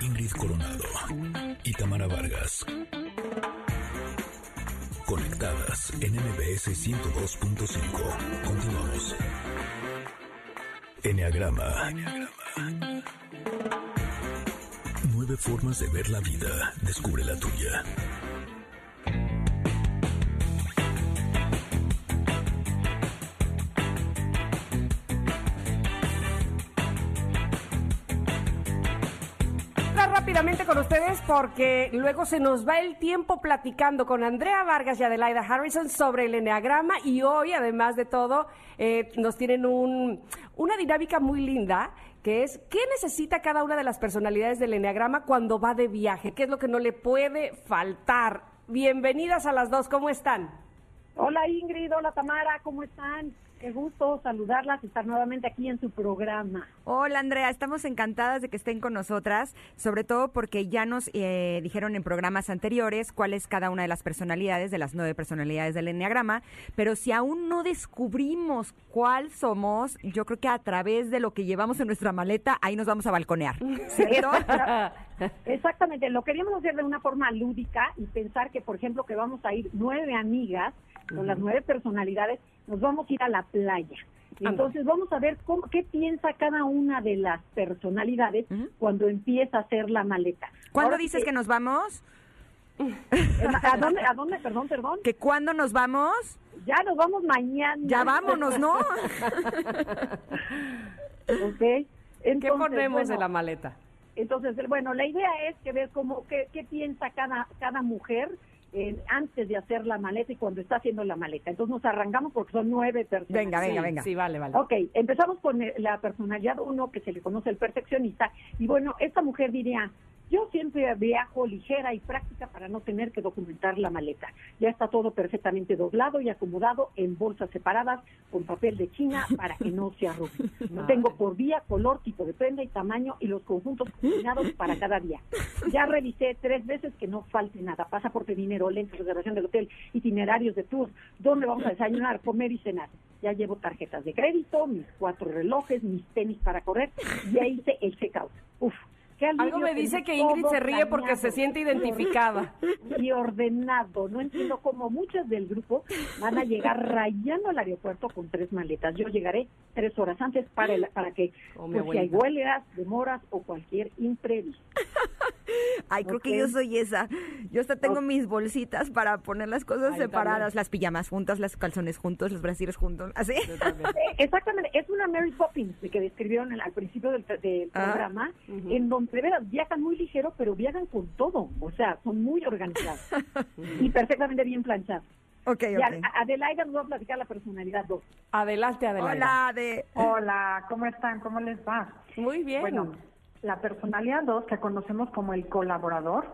Ingrid Coronado y Tamara Vargas. Conectadas en MBS 102.5. Continuamos. Enneagrama. Nueve formas de ver la vida. Descubre la tuya. Rápidamente con ustedes porque luego se nos va el tiempo platicando con Andrea Vargas y Adelaida Harrison sobre el Enneagrama y hoy, además de todo, eh, nos tienen un, una dinámica muy linda que es ¿qué necesita cada una de las personalidades del Enneagrama cuando va de viaje? ¿Qué es lo que no le puede faltar? Bienvenidas a las dos, ¿cómo están? Hola Ingrid, hola Tamara, ¿cómo están? Qué gusto saludarlas y estar nuevamente aquí en su programa. Hola Andrea, estamos encantadas de que estén con nosotras, sobre todo porque ya nos eh, dijeron en programas anteriores cuál es cada una de las personalidades, de las nueve personalidades del Enneagrama, pero si aún no descubrimos cuál somos, yo creo que a través de lo que llevamos en nuestra maleta, ahí nos vamos a balconear. ¿cierto? Exactamente, lo queríamos hacer de una forma lúdica y pensar que, por ejemplo, que vamos a ir nueve amigas con las nueve personalidades, nos vamos a ir a la playa. Entonces vamos a ver cómo, qué piensa cada una de las personalidades cuando empieza a hacer la maleta. ¿Cuándo dices que, nos vamos? ¿A dónde, ¿A dónde? Perdón, perdón. ¿Que cuándo nos vamos? Ya nos vamos mañana. Ya vámonos, ¿no? ok. ¿Qué ponemos en la maleta? Entonces, bueno, la idea es que ver cómo, qué, qué piensa cada, cada mujer eh, antes de hacer la maleta y cuando está haciendo la maleta. Entonces nos arrancamos porque son nueve personas. Venga, venga, venga. Sí, vale, vale. Ok, empezamos con la personalidad uno que se le conoce el perfeccionista. Y bueno, esta mujer diría, yo siempre viajo ligera y práctica para no tener que documentar la maleta. Ya está todo perfectamente doblado y acomodado en bolsas separadas con papel de China para que no se arrugue. Tengo por vía, color, tipo de prenda y tamaño y los conjuntos combinados para cada día. Ya revisé tres veces que no falte nada. Pasaporte, dinero, lentes, reservación del hotel, itinerarios de tour, dónde vamos a desayunar, comer y cenar. Ya llevo tarjetas de crédito, mis cuatro relojes, mis tenis para correr. Ya hice el checkout. Uf, algo me dice que Ingrid se ríe porque se siente identificada. Y ordenado. No entiendo cómo muchas del grupo van a llegar rayando al aeropuerto con tres maletas. Yo llegaré tres horas antes para, para que oh, pues, si hay huelgas, demoras o cualquier imprevisto. Ay, creo que yo soy esa. Yo hasta tengo mis bolsitas para poner las cosas separadas, las pijamas juntas, las calzones juntos, los brasiles juntos, así. Exactamente, es una Mary Poppins que describieron al principio del, ah, programa, en donde de veras viajan muy ligero, pero viajan con todo, o sea, son muy organizados y perfectamente bien planchados. Ok, ok. Adelaida nos va a platicar la personalidad 2. Adelante, Adelaida. Hola, de... Hola, ¿cómo están? ¿Cómo les va? Muy bien. Bueno, la personalidad 2, que conocemos como el colaborador,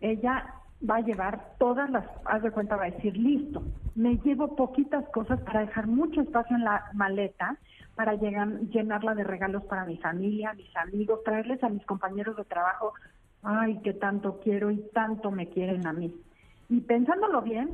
ella va a llevar todas las, haz de cuenta, va a decir, listo, me llevo poquitas cosas para dejar mucho espacio en la maleta, para llegar, llenarla de regalos para mi familia, mis amigos, traerles a mis compañeros de trabajo, ay, que tanto quiero y tanto me quieren a mí. Y pensándolo bien,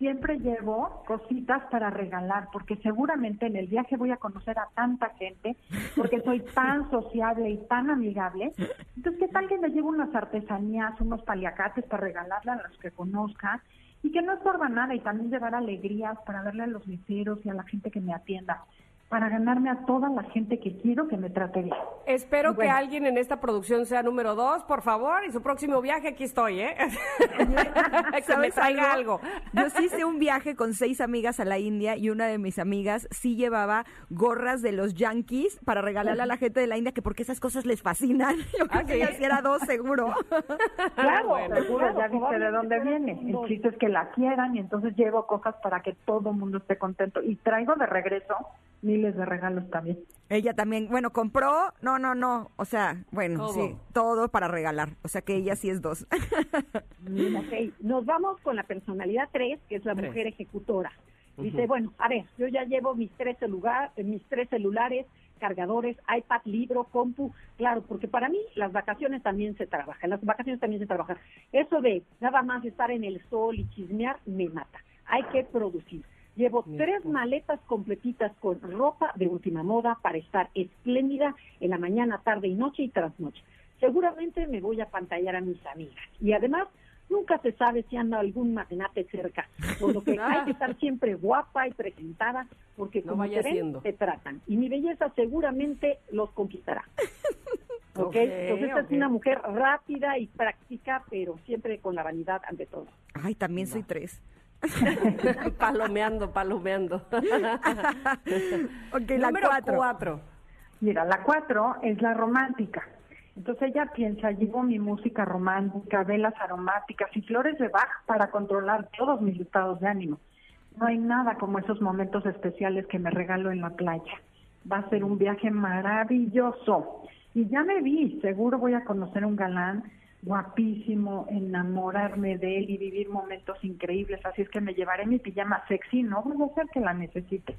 siempre llevo cositas para regalar, porque seguramente en el viaje voy a conocer a tanta gente, porque soy tan sociable y tan amigable. Entonces, ¿qué tal que me llevo unas artesanías, unos paliacates para regalarle a los que conozca? Y que no estorba nada y también llevar alegrías para darle a los meseros y a la gente que me atienda para ganarme a toda la gente que quiero que me trate bien. Espero que alguien en esta producción sea número dos, por favor, y su próximo viaje aquí estoy, ¿eh? que me traiga algo. Yo sí hice un viaje con seis amigas a la India y una de mis amigas sí llevaba gorras de los yankees para regalarle a la gente de la India, que porque esas cosas les fascinan. Yo creo que ella era dos, seguro. Claro, seguro, ya viste de dónde viene. El chiste es que la quieran y entonces llevo cosas para que todo el mundo esté contento. Y traigo de regreso miles de regalos también. Ella también, bueno, compró, no, no, no, o sea, bueno, sí, todo para regalar, o sea que ella sí es dos. ok, nos vamos con la personalidad 3, que es la mujer ejecutora. Dice, bueno, a ver, yo ya llevo mis tres, celular, mis tres celulares, cargadores, iPad, libro, compu, claro, porque para mí las vacaciones también se trabajan, las vacaciones también se trabajan. Eso de nada más estar en el sol y chismear me mata. Hay que producir. Llevo tres maletas completitas con ropa de última moda para estar espléndida en la mañana, tarde y noche y trasnoche. seguramente me voy a pantallar a mis amigas. Y además, nunca se sabe si anda algún magnate cerca, por lo que hay que estar siempre guapa y presentada, porque No como vaya te ven, siendo. te tratan. Y mi belleza seguramente los conquistará. ¿Ok? Ok, Entonces, esta es una mujer rápida y práctica, pero siempre con la vanidad ante todo. Ay, también soy tres. palomeando, palomeando. Ok, la cuatro. cuatro. Mira, la cuatro es la romántica. Entonces ella piensa, llevo mi música romántica, velas aromáticas y flores de Bach para controlar todos mis estados de ánimo. No hay nada como esos momentos especiales que me regalo en la playa. Va a ser un viaje maravilloso. Y ya me vi, seguro voy a conocer un galán guapísimo, enamorarme de él y vivir momentos increíbles. Así es que me llevaré mi pijama sexy, no voy a ser que la necesite.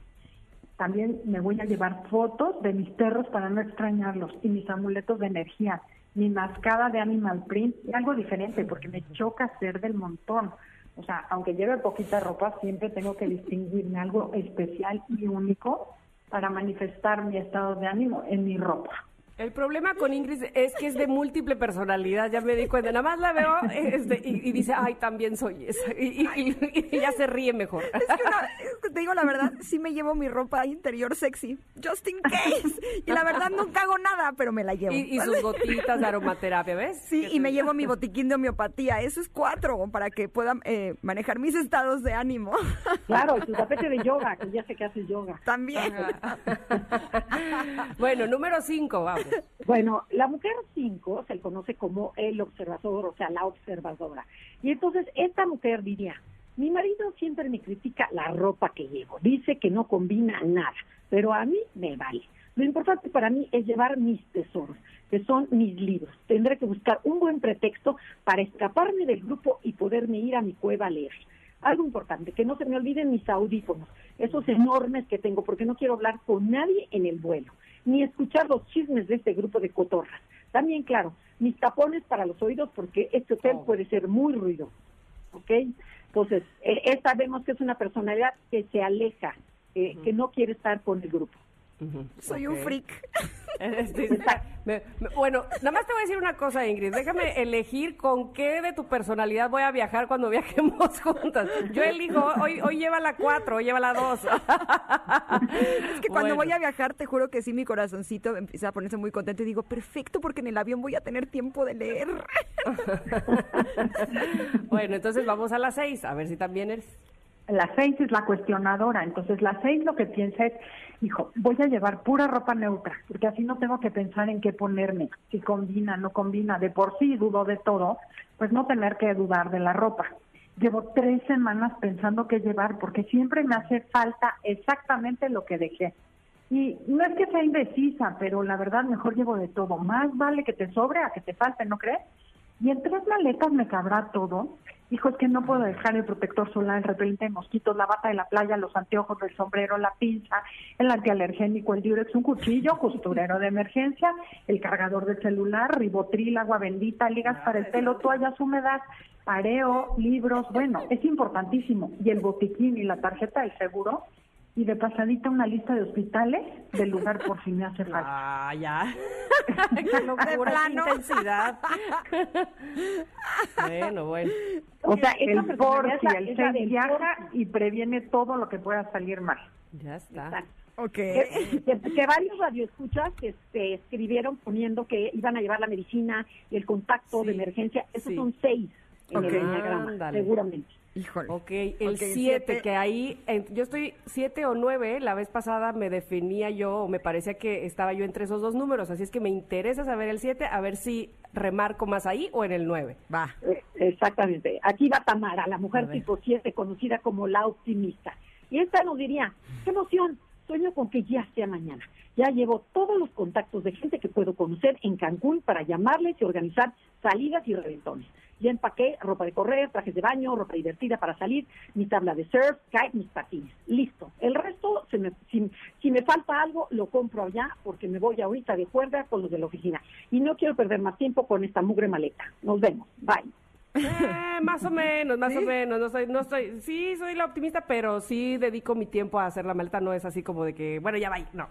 También me voy a llevar fotos de mis perros para no extrañarlos y mis amuletos de energía, mi mascada de animal print y algo diferente porque me choca ser del montón. O sea, aunque lleve poquita ropa, siempre tengo que distinguirme algo especial y único para manifestar mi estado de ánimo en mi ropa. El problema con Ingrid es que es de múltiple personalidad, ya me di cuenta. Nada más la veo este, y, y dice, ay, también soy esa. Y, y- y- y ya se ríe mejor. Es que una- es que te digo la verdad, sí me llevo mi ropa interior sexy, just in case. Y la verdad nunca hago nada, pero me la llevo. Y, y sus gotitas de aromaterapia, ¿ves? Sí, y me llevo mi botiquín de homeopatía. Eso es cuatro, para que pueda eh, manejar mis estados de ánimo. Claro, y tu tapete de yoga, que ya sé que haces yoga. También. Bueno, número cinco, vamos. Bueno, la mujer 5 se le conoce como el observador, o sea, la observadora. Y entonces esta mujer diría, mi marido siempre me critica la ropa que llevo, dice que no combina nada, pero a mí me vale. Lo importante para mí es llevar mis tesoros, que son mis libros. Tendré que buscar un buen pretexto para escaparme del grupo y poderme ir a mi cueva a leer. Algo importante, que no se me olviden mis audífonos, esos enormes que tengo, porque no quiero hablar con nadie en el vuelo, ni escuchar los chismes de este grupo de cotorras. También, claro, mis tapones para los oídos, porque este hotel Oh. puede ser muy ruidoso. ¿Ok? Entonces, eh, esta vemos que es una personalidad que se aleja, eh, que no quiere estar con el grupo. Soy un freak. Este, me- me- bueno, nada más te voy a decir una cosa, Ingrid. Déjame elegir con qué de tu personalidad voy a viajar cuando viajemos juntas. Yo elijo, hoy, hoy lleva la cuatro, hoy lleva la dos. Es que cuando voy a viajar, te juro que sí, mi corazoncito empieza a ponerse muy contento y digo, perfecto, porque en el avión voy a tener tiempo de leer. Bueno, entonces vamos a las seis, a ver si también eres. La seis es la cuestionadora, entonces la seis lo que piensa es, hijo, voy a llevar pura ropa neutra, porque así no tengo que pensar en qué ponerme, si combina, no combina, de por sí dudo de todo, pues no tener que dudar de la ropa. Llevo tres semanas pensando qué llevar, porque siempre me hace falta exactamente lo que dejé. Y no es que sea indecisa, pero la verdad mejor llevo de todo. Más vale que te sobre a que te falte, ¿no crees? Y en tres maletas me cabrá todo. Hijo, es que no puedo dejar el protector solar, el repelente de mosquitos, la bata de la playa, los anteojos del sombrero, la pinza, el antialergénico, el diurex, un cuchillo, costurero de emergencia, el cargador del celular, ribotril, agua bendita, ligas para el pelo, toallas húmedas, pareo, libros. Bueno, es importantísimo. Y el botiquín y la tarjeta del seguro. Y de pasadita una lista de hospitales del lugar por si me hace falta. Ah, ya. qué locura, qué plano. intensidad. bueno, bueno. O sea, El por si el viaja y previene todo lo que pueda salir mal. Ya está. Exacto. Ok. que, que- que varios radioescuchas este, escribieron poniendo que iban a llevar la medicina y el contacto de emergencia. Esos sí. son seis en Ok. el enneagrama, Ándale. seguramente. Híjole. Ok, el Ok, 7, siete. que ahí, en- yo estoy 7 o 9, la vez pasada me definía yo, o me parecía que estaba yo entre esos dos números, así es que me interesa saber el 7, a ver si remarco más ahí o en el 9. Va. Eh, Exactamente. Aquí va Tamara, la mujer tipo 7, conocida como la optimista. Y esta nos diría, qué emoción, sueño con que ya sea mañana. Ya llevo todos los contactos de gente que puedo conocer en Cancún para llamarles y organizar salidas y reventones. Ya empaqué ropa de correr, trajes de baño, ropa divertida para salir, mi tabla de surf, kite, mis patines. Listo. El resto, se me- si, si me falta algo, lo compro allá porque me voy ahorita de cuerda con los de la oficina. Y no quiero perder más tiempo con esta mugre maleta. Nos vemos. Bye. Eh, más o menos, más o menos. No soy, no soy, sí, soy la optimista, pero sí dedico mi tiempo a hacer la maleta. No es así como de que, bueno, ya va. No.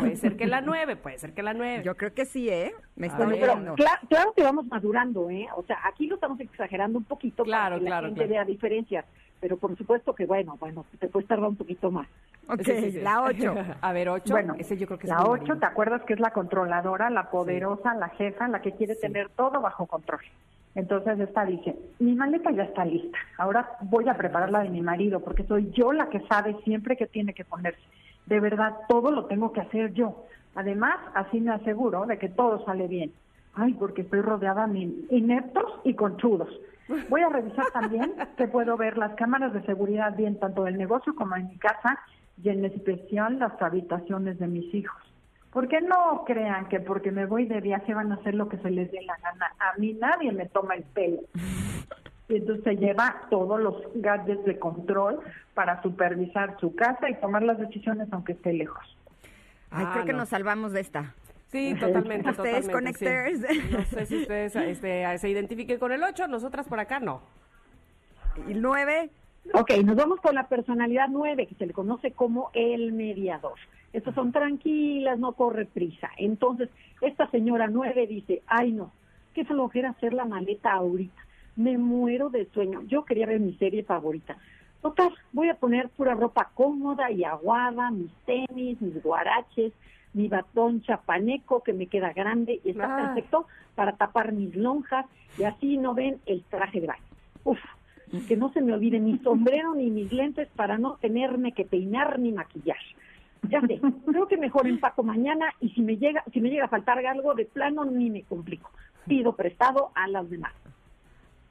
puede ser que la nueve, puede ser que la nueve. Yo creo que sí, ¿eh? Me está Bueno, pero claro que vamos madurando, ¿eh? O sea, aquí lo estamos exagerando un poquito Claro, para que claro, la gente claro. vea diferencias, pero por supuesto que bueno, bueno, te puedes tardar un poquito más. Ok, Sí, sí, sí. la ocho. A ver, ocho. Bueno, Ese yo creo que es la mi 8, marido. ¿te acuerdas que es la controladora, la poderosa, la jefa, la que quiere tener todo bajo control? Entonces esta dice, mi maleta ya está lista, ahora voy a preparar la de mi marido porque soy yo la que sabe siempre que tiene que ponerse. De verdad, todo lo tengo que hacer yo. Además, así me aseguro de que todo sale bien. Ay, porque estoy rodeada de ineptos y conchudos. Voy a revisar también que puedo ver las cámaras de seguridad bien tanto del negocio como en mi casa y en especial las habitaciones de mis hijos. Porque no crean que porque me voy de viaje van a hacer lo que se les dé la gana. A mí nadie me toma el pelo. Y entonces se lleva todos los gadgets de control para supervisar su casa y tomar las decisiones aunque esté lejos. Ay, Ah, creo que no. nos salvamos de esta. Sí, totalmente, Ustedes sí. connectors. No sé si ustedes este, se identifiquen con el ocho, nosotras por acá no. Y nueve, Ok, nos vamos con la personalidad nueve, que se le conoce como el mediador. Estas son tranquilas, no corre prisa. Entonces, esta señora nueve dice, ay no, qué flojera hacer la maleta ahorita. Me muero de sueño. Yo quería ver mi serie favorita. Total, voy a poner pura ropa cómoda y aguada, mis tenis, mis guaraches, mi batón chapaneco que me queda grande y está Ah. perfecto para tapar mis lonjas y así no ven el traje de baño. Uf, que no se me olvide ni sombrero ni mis lentes para no tenerme que peinar ni maquillar. Ya sé, creo que mejor empaco mañana y si me llega, si me llega a faltar algo de plano ni me complico. Pido prestado a las demás.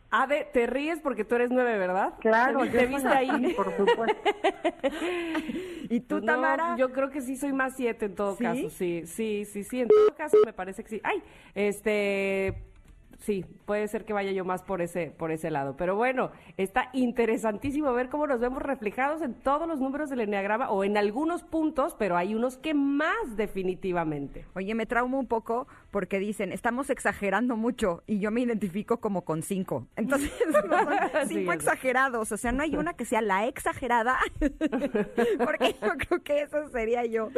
Ade, te ríes porque tú eres nueve, ¿verdad? Claro, ¿Te, yo viste ahí? por supuesto. ¿y tú, No, Tamara? yo creo que sí soy más siete en todo ¿Sí? caso, sí, sí, sí, sí, en todo caso me parece que sí. Ay, este, sí, puede ser que vaya yo más por ese, por ese lado. Pero bueno, está interesantísimo ver cómo nos vemos reflejados en todos los números del enneagrama o en algunos puntos, pero hay unos que más definitivamente. Oye, me traumo un poco porque dicen, estamos exagerando mucho y yo me identifico como con cinco. Entonces, no son Sí, cinco exagerados. O sea, no hay una que sea la exagerada. porque yo creo que eso sería yo.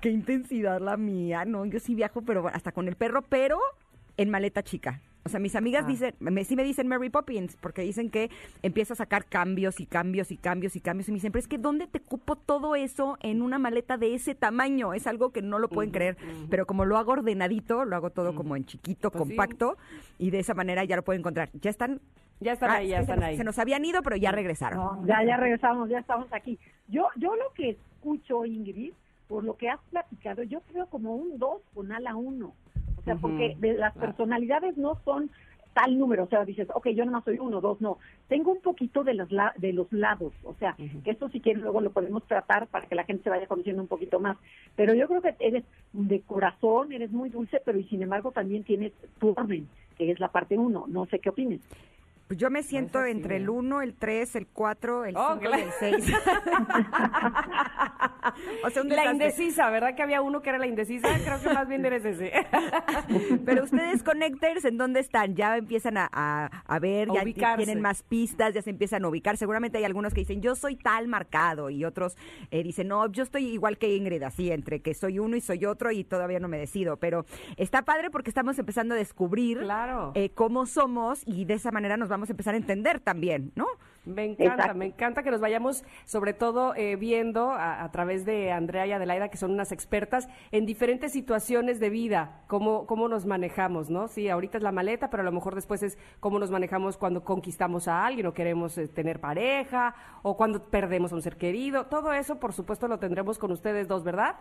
Qué intensidad la mía. No, yo sí viajo, pero hasta con el perro, pero en maleta chica. O sea, mis amigas Ah. dicen, me, sí me dicen Mary Poppins, porque dicen que empiezo a sacar cambios y cambios y cambios y cambios. Y me dicen, pero es que ¿dónde te cupo todo eso en una maleta de ese tamaño? Es algo que no lo pueden creer. Pero como lo hago ordenadito, lo hago todo como en chiquito, Pues sí. compacto, y de esa manera ya lo pueden encontrar. Ya están. Ya están Ah, ahí, ya se están nos- ahí. Se nos habían ido, pero ya regresaron. No, ya, ya regresamos, ya estamos aquí. Yo, yo lo que escucho, Ingrid, por lo que has platicado, yo creo como un 2 con ala 1. O sea, porque de las Claro. personalidades no son tal número, o sea, dices, ok, yo no soy uno, dos, no. Tengo un poquito de los, la- de los lados, o sea, que eso si quieren luego lo podemos tratar para que la gente se vaya conociendo un poquito más. Pero yo creo que eres de corazón, eres muy dulce, pero y sin embargo también tienes tu orden, que es la parte uno. No sé qué opines. Yo me siento así, entre el 1, el 3, el 4, el 5 Oh, y el 6. o sea, un La indecisa, ¿verdad que había uno que era la indecisa? Creo que más bien eres ese. Pero ustedes, Connectors, ¿en dónde están? Ya empiezan a, a- a ver, A ya ubicarse. tienen más pistas, ya se empiezan a ubicar. Seguramente hay algunos que dicen, yo soy tal marcado, y otros eh, dicen, no, yo estoy igual que Ingrid, así, entre que soy uno y soy otro, y todavía no me decido. Pero está padre porque estamos empezando a descubrir Claro. eh, cómo somos, y de esa manera nos vamos empezar a entender también, ¿no? Me encanta, Exacto. me encanta que nos vayamos, sobre todo eh, viendo a, a través de Andrea y Adelaida, que son unas expertas en diferentes situaciones de vida, cómo, cómo nos manejamos, ¿no? Sí, ahorita es la maleta, pero a lo mejor después es cómo nos manejamos cuando conquistamos a alguien o queremos eh, tener pareja o cuando perdemos a un ser querido. Todo eso, por supuesto, lo tendremos con ustedes dos, ¿verdad?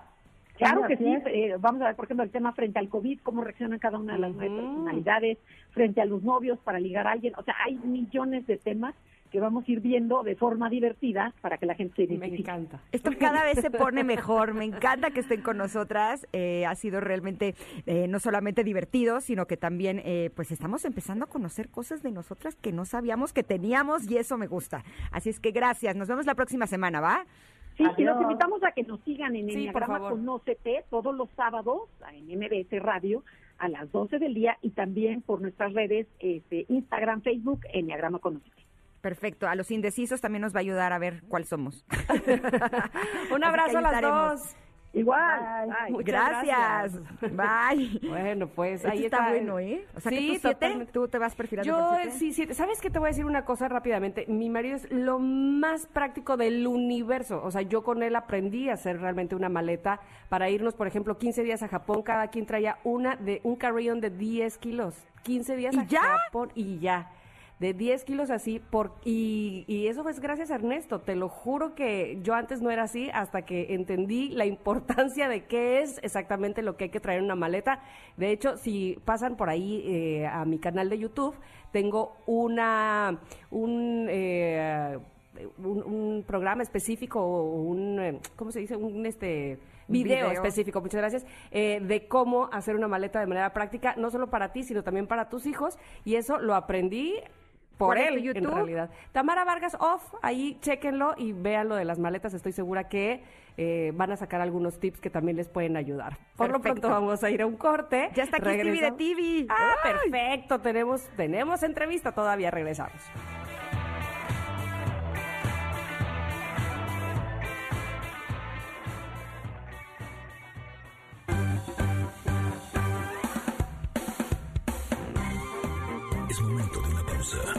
Claro que sí. eh, vamos a ver, por ejemplo, el tema frente al COVID, cómo reaccionan cada una de las nueve personalidades, frente a los novios para ligar a alguien. O sea, hay millones de temas que vamos a ir viendo de forma divertida para que la gente se Me identifique. encanta. Esto cada vez se pone mejor. Me encanta que estén con nosotras. Eh, ha sido realmente eh, no solamente divertido, sino que también eh, pues estamos empezando a conocer cosas de nosotras que no sabíamos que teníamos y eso me gusta. Así es que gracias. Nos vemos la próxima semana, ¿va? Sí, y los invitamos a que nos sigan en Sí, Enneagrama favor. con OCT todos los sábados en MBS Radio a las 12 del día y también por nuestras redes este, Instagram, Facebook, Enneagrama Conocerte. Perfecto. A los indecisos también nos va a ayudar a ver cuál somos. Un abrazo a las dos. Igual. Gracias. Bye. Bueno, pues Este ahí está está. bueno, ¿eh? O sea, que sí, tú siete, tú te vas perfilando Yo, siete. sí, siete. ¿Sabes qué? Te voy a decir una cosa rápidamente. Mi marido es lo más práctico del universo. O sea, yo con él aprendí a hacer realmente una maleta para irnos, por ejemplo, 15 días a Japón. Cada quien traía una de un carry-on de 10 kilos. 15 días ¿Y a ya? Japón y ya. De 10 kilos así, por, y, y eso es gracias a Ernesto. Te lo juro que yo antes no era así hasta que entendí la importancia de qué es exactamente lo que hay que traer en una maleta. De hecho, si pasan por ahí eh, a mi canal de YouTube, tengo una, un, eh, un, un programa específico, un, eh, ¿cómo se dice? Un este video, Video. específico, muchas gracias, eh, de cómo hacer una maleta de manera práctica, no solo para ti, sino también para tus hijos. Y eso lo aprendí por ¿Cuál es tu él, en YouTube? realidad. Tamara Vargas Off, ahí chéquenlo y vean lo de las maletas. Estoy segura que eh, van a sacar algunos tips que también les pueden ayudar. Por lo Perfecto. pronto vamos a ir a un corte. Ya está aquí Stevie de. TV. Ah, Ay. perfecto. Tenemos, tenemos entrevista todavía. Regresamos. Es momento de una pausa.